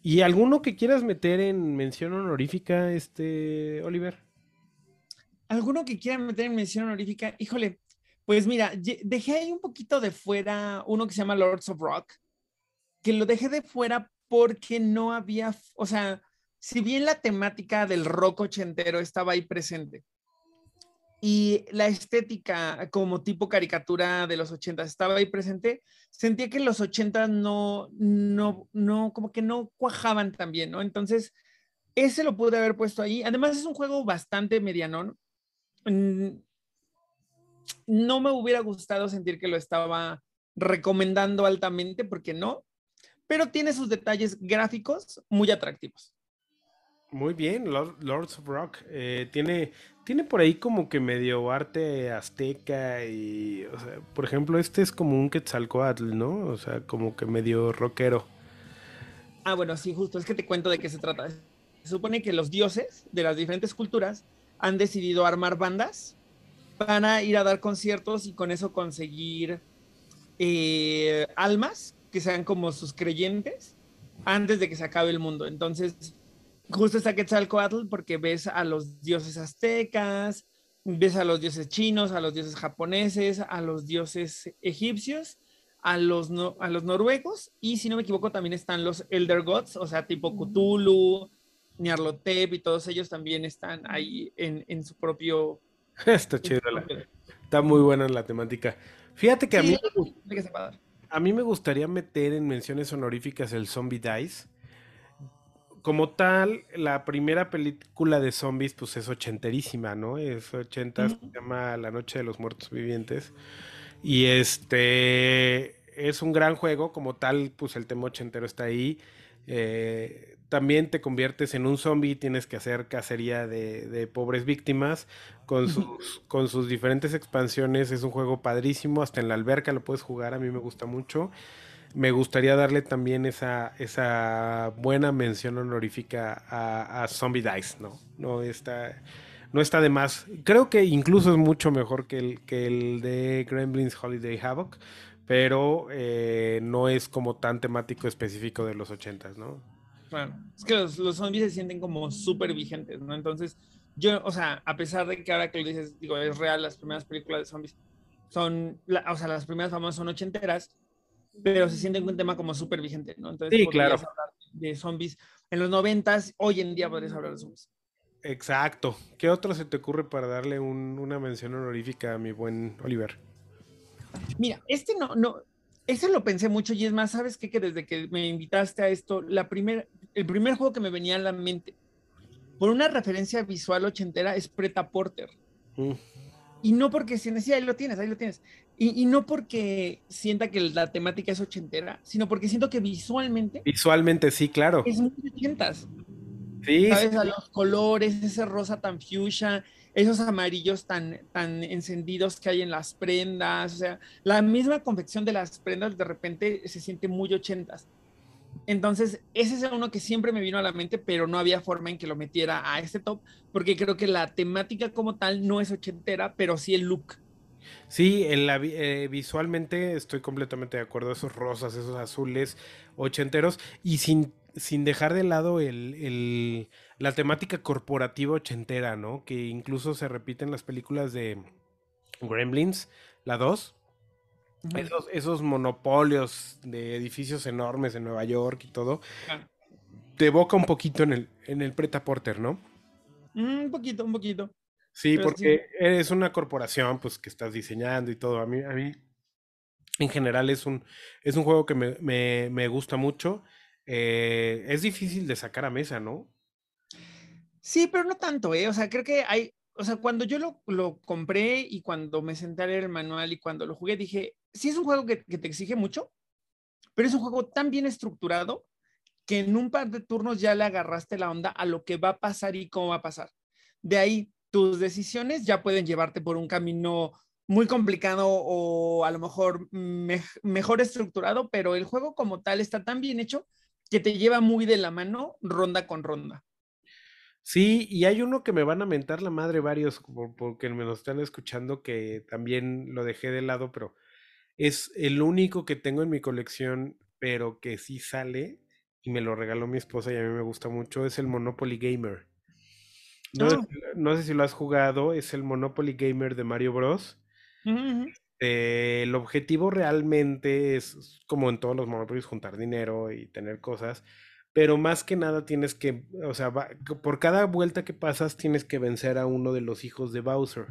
¿Y alguno que quieras meter en mención honorífica, este, Oliver? ¿Alguno que quiera meter en mención honorífica? Híjole, pues mira, dejé ahí un poquito de fuera uno que se llama Lords of Rock, que lo dejé de fuera porque no había, o sea, si bien la temática del rock ochentero estaba ahí presente y la estética como tipo caricatura de los ochentas estaba ahí presente, sentía que los ochentas no, no, no, como que no cuajaban tan bien, ¿no? Entonces, ese lo pude haber puesto ahí. Además, es un juego bastante medianón. Mm, No me hubiera gustado sentir que lo estaba recomendando altamente, porque no, pero tiene sus detalles gráficos muy atractivos. Muy bien, Lord- Lords of Rock. eh, tiene, tiene por ahí como que medio arte azteca y, por ejemplo, este es como un Quetzalcóatl, ¿no? O sea, como que medio rockero. Ah, bueno, sí, justo, es que te cuento de qué se trata. Se supone que los dioses de las diferentes culturas han decidido armar bandas para ir a dar conciertos y con eso conseguir eh, almas que sean como sus creyentes antes de que se acabe el mundo. Entonces, justo está Quetzalcoatl porque ves a los dioses aztecas, ves a los dioses chinos, a los dioses japoneses, a los dioses egipcios, a los, no- a los noruegos y si no me equivoco también están los Elder Gods, o sea, tipo Cthulhu, Nyarlathotep y todos ellos también están ahí en, en su propio... Está chido, está muy buena la temática. Fíjate que a mí, que a mí me gustaría meter en menciones honoríficas el Zombie Dice. Como tal, la primera película de zombies, pues es ochenterísima, ¿no? Es ochentas, Ujú. se llama La Noche de los Muertos Vivientes. Y este es un gran juego, como tal, pues el tema ochentero está ahí. Eh, también te conviertes en un zombie, tienes que hacer cacería de, de pobres víctimas con sus, con sus diferentes expansiones. Es un juego padrísimo, hasta en la alberca lo puedes jugar, a mí me gusta mucho. Me gustaría darle también esa, esa buena mención honorífica a, Zombie Dice, ¿no? No está, no está de más. Creo que incluso es mucho mejor que el, que el de Gremlins Holiday Havoc, pero eh, no es como tan temático específico de los ochentas, ¿no? Claro. Es que los, los zombies se sienten como súper vigentes, ¿no? Entonces, yo, o sea, a pesar de que ahora que lo dices, digo, es real, las primeras películas de zombies son, o sea, las primeras famosas son ochenteras, pero se sienten un tema como súper vigente, ¿no? Entonces, Sí, claro. hablar de zombies en los noventas, hoy en día podrías hablar de zombies. Exacto. ¿Qué otro se te ocurre para darle un- una mención honorífica a mi buen Oliver? Mira, este no, no, ese lo pensé mucho y es más, ¿sabes qué? Que desde que me invitaste a esto, la primer, el primer juego que me venía a la mente, por una referencia visual ochentera, es Preta Porter. Mm. Y no porque si sí, ahí lo tienes, ahí lo tienes. Y, y no porque sienta que la temática es ochentera, sino porque siento que visualmente Visualmente sí, claro. es muy ochentas. Sí, ¿Sabes? A los colores, ese rosa tan fuchsia, esos amarillos tan, tan encendidos que hay en las prendas. O sea, la misma confección de las prendas de repente se siente muy ochentas. Entonces, ese es uno que siempre me vino a la mente, pero no había forma en que lo metiera a este top, porque creo que la temática como tal no es ochentera, pero sí el look. Sí, en la vi- eh, visualmente estoy completamente de acuerdo. Esos rosas, esos azules ochenteros y sin, sin dejar de lado el, el- la temática corporativa ochentera, ¿no? Que incluso se repite en las películas de Gremlins, la 2. Ujú. Esos, esos monopolios de edificios enormes en Nueva York y todo, Ah, te evoca un poquito en el, en el Preta Porter, ¿no? Un poquito, un poquito. Sí, Pero porque es una corporación, pues, que estás diseñando y todo. A mí, a mí, en general, es un, es un juego que me, me- me gusta mucho. Eh, es difícil de sacar a mesa, ¿no? Sí, pero no tanto, ¿eh? O sea, creo que hay, o sea, cuando yo lo, lo compré y cuando me senté a leer el manual y cuando lo jugué, dije, sí es un juego que, que te exige mucho, pero es un juego tan bien estructurado que en un par de turnos ya le agarraste la onda a lo que va a pasar y cómo va a pasar. De ahí, tus decisiones ya pueden llevarte por un camino muy complicado o a lo mejor me- mejor estructurado, pero el juego como tal está tan bien hecho que te lleva muy de la mano ronda con ronda. Sí, y hay uno que me van a mentar la madre varios por- porque me lo están escuchando que también lo dejé de lado, pero es el único que tengo en mi colección, pero que sí sale y me lo regaló mi esposa y a mí me gusta mucho, es el Monopoly Gamer. No, sé Ah. si- no sé si lo has jugado, es el Monopoly Gamer de Mario Bros. Eh, el objetivo realmente es, como en todos los Monopolios, juntar dinero y tener cosas, pero más que nada tienes que, o sea, va- por cada vuelta que pasas tienes que vencer a uno de los hijos de Bowser.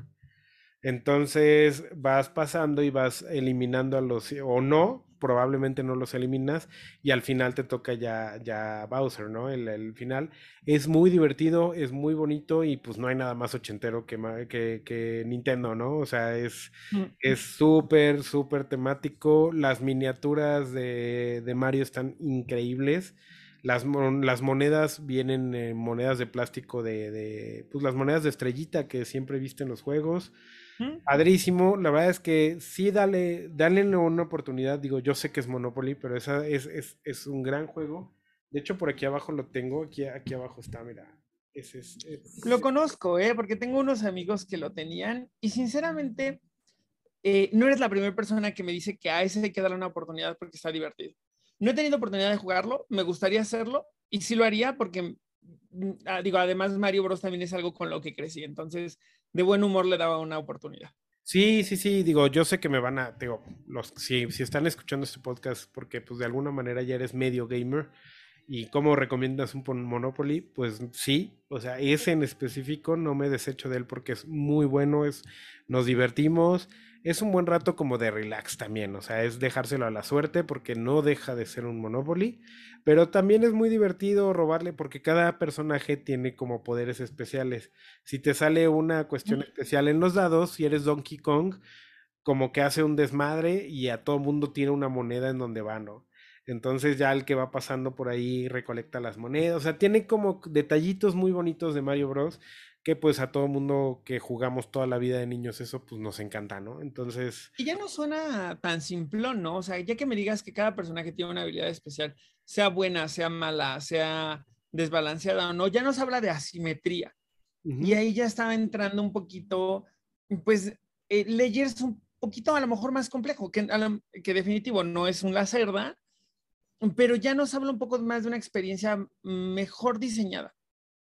Entonces vas pasando y vas eliminando a los, o no, probablemente no los eliminas y al final te toca ya, ya Bowser, ¿no? El, el final es muy divertido, es muy bonito y pues no hay nada más ochentero que, que, que Nintendo, ¿no? O sea, es, Mm. es súper, súper temático. Las miniaturas de, de Mario están increíbles. Las, mon- las monedas vienen en monedas de plástico de, de, pues las monedas de estrellita que siempre viste en los juegos. Mm. Padrísimo, la verdad es que sí, dale, dale una oportunidad. Digo, yo sé que es Monopoly, pero esa es, es, es un gran juego. De hecho, por aquí abajo lo tengo, aquí, aquí abajo está, mira. Ese es, es- Lo conozco, ¿eh? Porque tengo unos amigos que lo tenían y sinceramente eh, no eres la primera persona que me dice que a ese hay que darle una oportunidad porque está divertido. No he tenido oportunidad de jugarlo, me gustaría hacerlo y sí lo haría porque, mm, ah, digo, además Mario Bros también es algo con lo que crecí, entonces de buen humor le daba una oportunidad. Sí, sí, sí, digo, yo sé que me van a, digo, los, si, si están escuchando este podcast, porque pues de alguna manera ya eres medio gamer, y cómo recomiendas un Monopoly, pues sí, o sea, ese en específico no me desecho de él porque es muy bueno, es, nos divertimos, es un buen rato como de relax también, o sea, es dejárselo a la suerte porque no deja de ser un Monopoly, pero también es muy divertido robarle porque cada personaje tiene como poderes especiales. Si te sale una cuestión especial en los dados, si eres Donkey Kong, como que hace un desmadre y a todo mundo tiene una moneda en donde va, ¿no? Entonces ya el que va pasando por ahí recolecta las monedas, o sea, tiene como detallitos muy bonitos de Mario Bros. Que pues a todo mundo que jugamos toda la vida de niños eso pues nos encanta, ¿no? Entonces, Y ya no suena tan simplón, ¿no? O sea, ya que me digas que cada personaje tiene una habilidad especial, sea buena, sea mala, sea desbalanceada o no, ya nos habla de asimetría. Y ahí ya estaba entrando un poquito, pues, eh, Layers un poquito a lo mejor más complejo, que, a lo- que definitivo no es un Lacerda, pero ya nos habla un poco más de una experiencia mejor diseñada.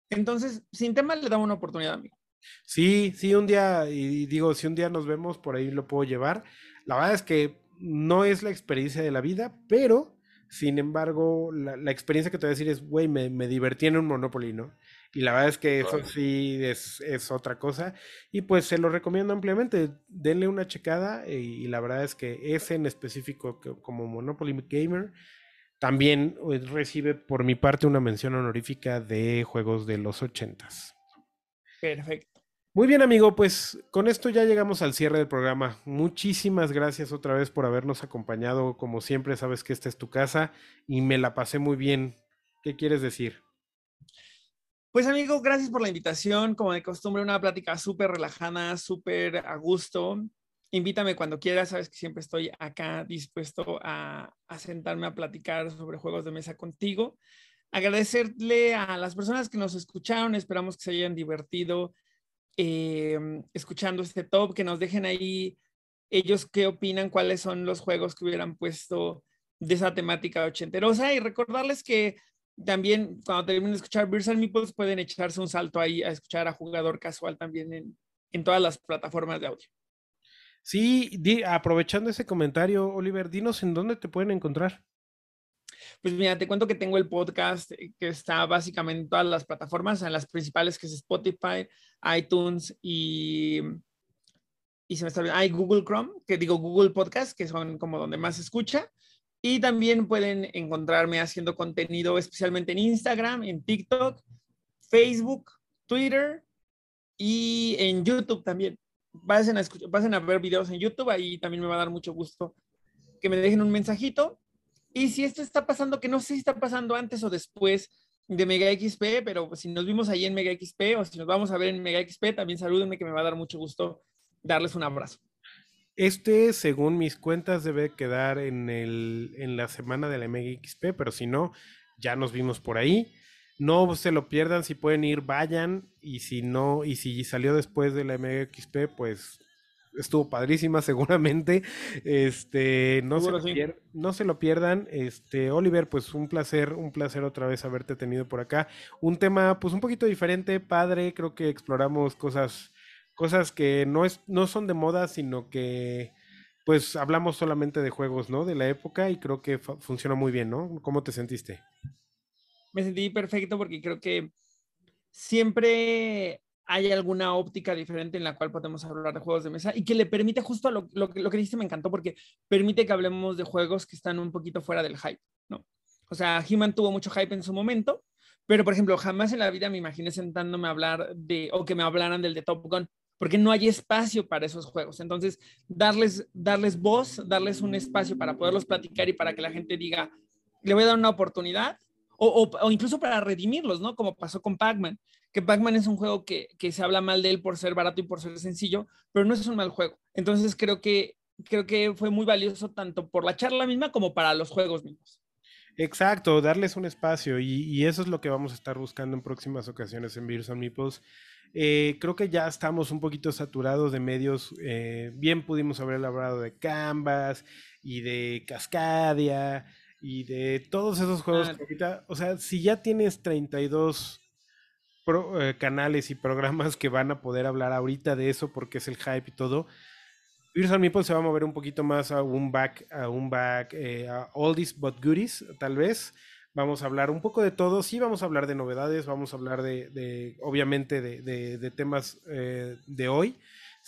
Entonces, sin tema, le damos una oportunidad, amigo. Sí, sí, un día, y digo, si un día nos vemos, por ahí lo puedo llevar. La verdad es que no es la experiencia de la vida, pero, sin embargo, la, la experiencia que te voy a decir es, güey, me, me divertí en un Monopoly, ¿no? Y la verdad es que eso sí es, es otra cosa. Y pues se lo recomiendo ampliamente. Denle una checada y, y la verdad es que ese en específico que- como Monopoly Gamer también eh, recibe por mi parte una mención honorífica de juegos de los ochentas. Perfecto. Muy bien, amigo, pues con esto ya llegamos al cierre del programa. Muchísimas gracias otra vez por habernos acompañado. Como siempre, sabes que esta es tu casa y me la pasé muy bien. ¿Qué quieres decir? Pues amigo, gracias por la invitación. Como de costumbre, una plática súper relajada, súper a gusto. Invítame cuando quieras, sabes que siempre estoy acá dispuesto a, sentarme a platicar sobre juegos de mesa contigo. Agradecerle a las personas que nos escucharon, esperamos que se hayan divertido eh, escuchando este top, que nos dejen ahí ellos qué opinan, cuáles son los juegos que hubieran puesto de esa temática ochenterosa y recordarles que también cuando terminen de escuchar Beers Meeples pueden echarse un salto ahí a escuchar a Jugador Casual también en todas las plataformas de audio. Sí, di- aprovechando ese comentario, Oliver, dinos en dónde te pueden encontrar. Pues mira, te cuento que tengo el podcast eh, que está básicamente en todas las plataformas, en las principales que es Spotify, iTunes y, y se me está hay Google Chrome, que digo Google Podcast, que son como donde más se escucha. Y también pueden encontrarme haciendo contenido especialmente en Instagram, en TikTok, Facebook, Twitter y en YouTube también. Pasen a, escuch- pasen a ver videos en YouTube, ahí también me va a dar mucho gusto que me dejen un mensajito. Y si esto está pasando, que no sé si está pasando antes o después de Mega XP, pero si nos vimos ahí en Mega XP o si nos vamos a ver en Mega XP, también salúdenme que me va a dar mucho gusto darles un abrazo. Este, según mis cuentas, debe quedar en, el, en la semana de la MXP, pero si no, ya nos vimos por ahí. No se lo pierdan, si pueden ir, vayan. Y si no, y si salió después de la MXP, pues estuvo padrísima seguramente. Este, no, se lo sí. pier- no se lo pierdan. Este, Oliver, pues un placer, un placer otra vez haberte tenido por acá. Un tema, pues un poquito diferente, padre. Creo que exploramos cosas, cosas que no es, no son de moda, sino que pues hablamos solamente de juegos, ¿no? De la época y creo que funcionó muy bien, ¿no? ¿Cómo te sentiste? Me sentí perfecto porque creo que siempre hay alguna óptica diferente en la cual podemos hablar de juegos de mesa y que le permite justo a lo, lo, lo que dijiste me encantó porque permite que hablemos de juegos que están un poquito fuera del hype, ¿no? O sea, He-Man tuvo mucho hype en su momento, pero por ejemplo, jamás en la vida me imaginé sentándome a hablar de, o que me hablaran del de Top Gun, porque no hay espacio para esos juegos. Entonces, darles, darles voz, darles un espacio para poderlos platicar y para que la gente diga, le voy a dar una oportunidad, o, incluso para redimirlos, ¿no? Como pasó con Pac-Man, que Pac-Man es un juego que, se habla mal de él por ser barato y por ser sencillo, pero no es un mal juego. Entonces, creo que, creo que fue muy valioso tanto por la charla misma como para los juegos mismos. Exacto, darles un espacio y, y eso es lo que vamos a estar buscando en próximas ocasiones en Beers on Meeples. Eh, creo que ya estamos un poquito saturados de medios. eh, bien pudimos haber hablado de Canvas y de Cascadia y de todos esos juegos Ah. que ahorita, o sea, si ya tienes 32 pro- eh, canales y programas que van a poder hablar ahorita de eso porque es el hype y todo, on Meeples se va a mover un poquito más a un back, a un back, eh, a oldies but goodies, tal vez. Vamos a hablar un poco de todo. Sí, vamos a hablar de novedades, vamos a hablar de, de, obviamente, de, de- de temas eh, de hoy.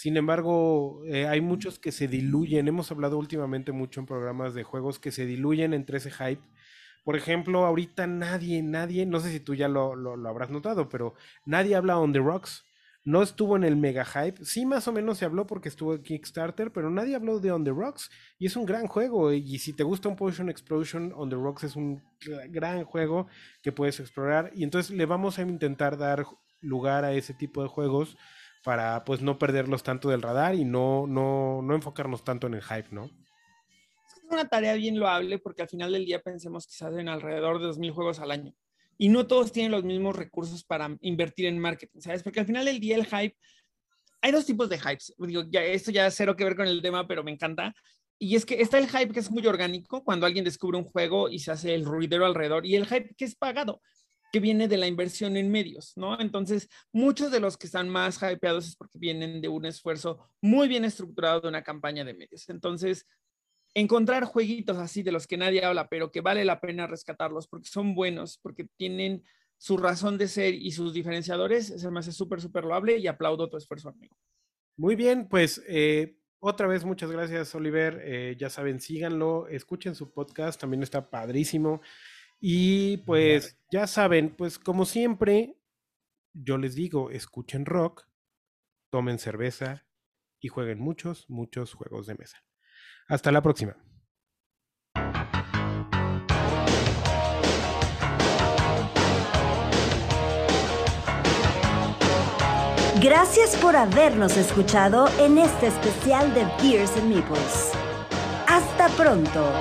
Sin embargo, eh, hay muchos que se diluyen. Hemos hablado últimamente mucho en programas de juegos que se diluyen entre ese hype. Por ejemplo, ahorita nadie, nadie, no sé si tú ya lo, lo- lo habrás notado, pero nadie habla on the rocks. No estuvo en el mega hype. Sí, más o menos se habló porque estuvo en Kickstarter, pero nadie habló de On the Rocks. Y es un gran juego. Y si te gusta un Potion Explosion, On the Rocks es un gra- gran juego que puedes explorar. Y entonces le vamos a intentar dar lugar a ese tipo de juegos para pues no perderlos tanto del radar y no, no, no enfocarnos tanto en el hype, ¿no? Es una tarea bien loable porque al final del día pensemos quizás en alrededor de 2.000 juegos al año. Y no todos tienen los mismos recursos para invertir en marketing, ¿sabes? Porque al final del día el hype, hay dos tipos de hypes. Digo, ya, esto ya cero que ver con el tema, pero me encanta. Y es que está el hype que es muy orgánico, cuando alguien descubre un juego y se hace el ruidero alrededor, y el hype que es pagado, que viene de la inversión en medios, ¿no? Entonces, muchos de los que están más hypeados es porque vienen de un esfuerzo muy bien estructurado de una campaña de medios. Entonces, encontrar jueguitos así de los que nadie habla, pero que vale la pena rescatarlos porque son buenos, porque tienen su razón de ser y sus diferenciadores, se me hace súper, súper loable y aplaudo tu esfuerzo, amigo. Muy bien, pues eh, otra vez muchas gracias, Oliver. Eh, ya saben, síganlo, escuchen su podcast, también está padrísimo. Y pues ya saben, pues como siempre, yo les digo, escuchen rock, tomen cerveza y jueguen muchos, muchos juegos de mesa. Hasta la próxima. Gracias por habernos escuchado en este especial de Beers and Meeples. Hasta pronto.